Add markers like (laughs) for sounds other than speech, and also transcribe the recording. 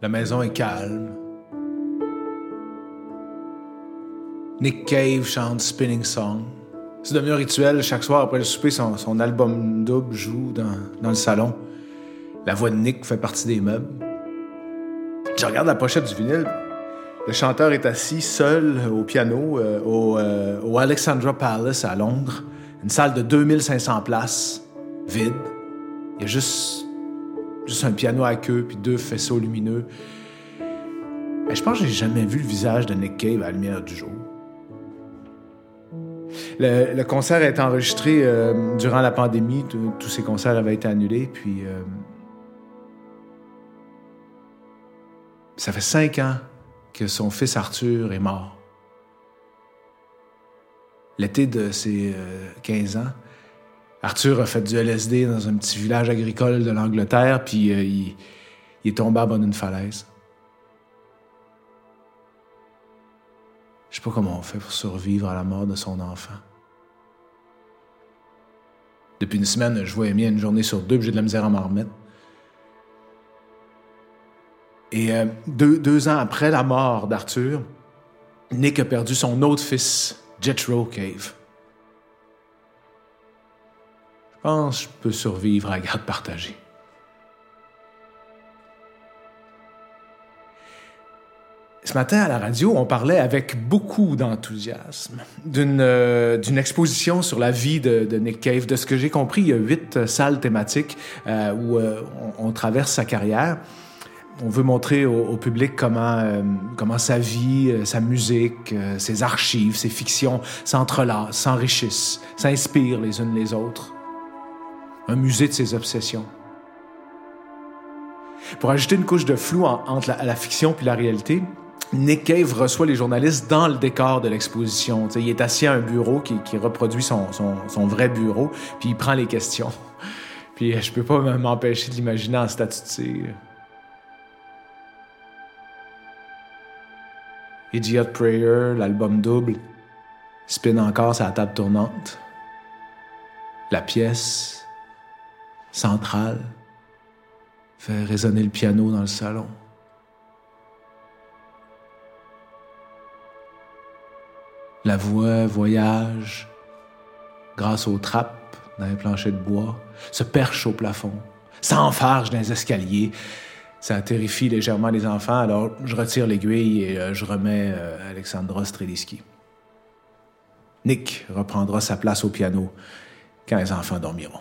La maison est calme. Nick Cave chante Spinning Song. C'est devenu un rituel. Chaque soir après le souper, son, album double joue dans, le salon. La voix de Nick fait partie des meubles. Je regarde la pochette du vinyle. Le chanteur est assis seul au piano euh, au, euh, au, Alexandra Palace à Londres. Une salle de 2500 places, vide. Il y a juste Juste un piano à queue, puis deux faisceaux lumineux. Mais je pense que j'ai jamais vu le visage de Nick Cave à la lumière du jour. Le, concert est enregistré euh, durant la pandémie. Tous ces concerts avaient été annulés. Puis, euh, ça fait cinq ans que son fils Arthur est mort. L'été de ses 15 euh, ans, Arthur a fait du LSD dans un petit village agricole de l'Angleterre, puis euh, il, est tombé à bas d'une falaise. Je sais pas comment on fait pour survivre à la mort de son enfant. Depuis une semaine, je vois Amy une journée sur deux, puis j'ai de la misère à m'en remettre. Et euh, deux, ans après la mort d'Arthur, Nick a perdu son autre fils, Jethro Cave. Pense que je peux survivre à garde partagée. Ce matin à la radio, on parlait avec beaucoup d'enthousiasme d'une euh, exposition sur la vie de, Nick Cave. De ce que j'ai compris, il y a huit salles thématiques euh, où euh, on, traverse sa carrière. On veut montrer au, public comment, comment sa vie, sa musique, ses archives, ses fictions s'entrelacent, s'enrichissent, s'inspirent les unes les autres un musée de ses obsessions. Pour ajouter une couche de flou entre la, fiction puis la réalité, Nick Cave reçoit les journalistes dans le décor de l'exposition. il est assis à un bureau qui, reproduit son, vrai bureau, puis il prend les questions. (laughs) Puis je peux pas m'empêcher de l'imaginer en statut de. Idiot Prayer, l'album double, spin encore sa table tournante. La pièce, centrale fait résonner le piano dans le salon. La voix voyage grâce aux trappes dans les planchers de bois, se perche au plafond, s'enfarge dans les escaliers. Ça terrifie légèrement les enfants, alors je retire l'aiguille et euh, je remets euh, Alexandra Streliski. Nick reprendra sa place au piano quand les enfants dormiront.